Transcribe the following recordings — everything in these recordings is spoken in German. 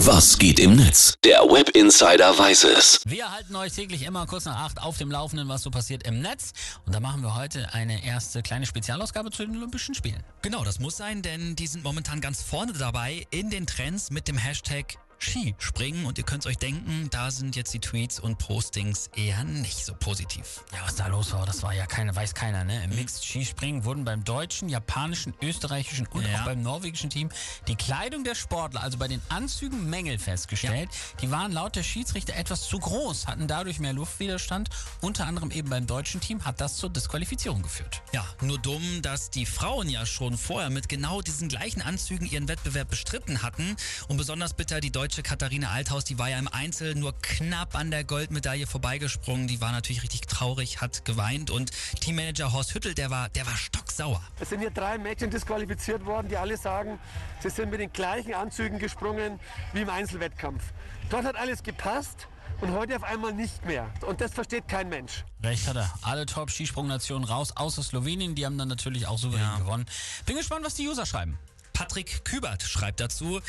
Was geht im Netz? Der Web Insider weiß es. Wir halten euch täglich immer kurz nach acht auf dem Laufenden, was so passiert im Netz. Und da machen wir heute eine erste kleine Spezialausgabe zu den Olympischen Spielen. Genau, das muss sein, denn die sind momentan ganz vorne dabei in den Trends mit dem Hashtag Skispringen und ihr könnt euch denken, da sind jetzt die Tweets und Postings eher nicht so positiv. Ja, was da los war, das war ja keine, weiß keiner, ne? Im Mixed Skispringen wurden beim deutschen, japanischen, österreichischen und Ja. auch beim norwegischen Team die Kleidung der Sportler, also bei den Anzügen Mängel festgestellt. Die waren laut der Schiedsrichter etwas zu groß, hatten dadurch mehr Luftwiderstand. Unter anderem eben beim deutschen Team hat das zur Disqualifizierung geführt. Ja, nur dumm, dass die Frauen ja schon vorher mit genau diesen gleichen Anzügen ihren Wettbewerb bestritten hatten. Und besonders bitter die deutsche Katharina Althaus, die war ja im Einzel nur knapp an der Goldmedaille vorbeigesprungen. Die war natürlich richtig traurig, hat geweint und Teammanager Horst Hüttel, der war, der war stocksauer. Es sind hier drei Mädchen disqualifiziert worden, die alle sagen, sie sind mit den gleichen Anzügen gesprungen wie im Einzelwettkampf. Dort hat alles gepasst und heute auf einmal nicht mehr. Und das versteht kein Mensch. Recht hat er. Alle Top-Skisprungnationen raus, außer Slowenien. Die haben dann natürlich auch souverän Ja. gewonnen. Bin gespannt, was die User schreiben. Patrick Kübert schreibt dazu.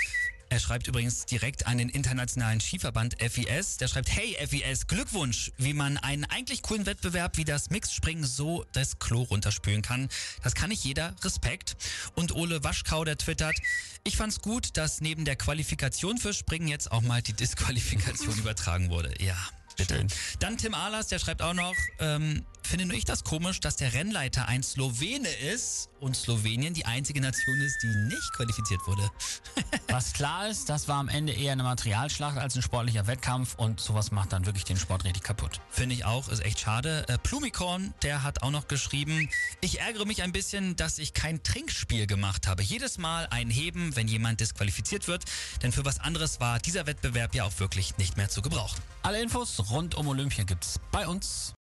Er schreibt übrigens direkt an den internationalen Skiverband FIS. Der schreibt, hey FIS, Glückwunsch, wie man einen eigentlich coolen Wettbewerb wie das Mixspringen so das Klo runterspülen kann. Das kann nicht jeder. Respekt. Und Ole Waschkau, der twittert, ich fand's gut, dass neben der Qualifikation für Springen jetzt auch mal die Disqualifikation übertragen wurde. Ja. Bitte. Schön. Dann Tim Ahlers, der schreibt auch noch, ähm, finde nur ich das komisch, dass der Rennleiter ein Slowene ist und Slowenien die einzige Nation ist, die nicht qualifiziert wurde. Was klar ist, das war am Ende eher eine Materialschlacht als ein sportlicher Wettkampf und sowas macht dann wirklich den Sport richtig kaputt. Finde ich auch, ist echt schade. Äh, Plumikorn, der hat auch noch geschrieben, ich ärgere mich ein bisschen, dass ich kein Trinkspiel gemacht habe. Jedes Mal ein Heben, wenn jemand disqualifiziert wird, denn für was anderes war dieser Wettbewerb ja auch wirklich nicht mehr zu gebrauchen. Alle Infos rund um Olympia gibt's bei uns.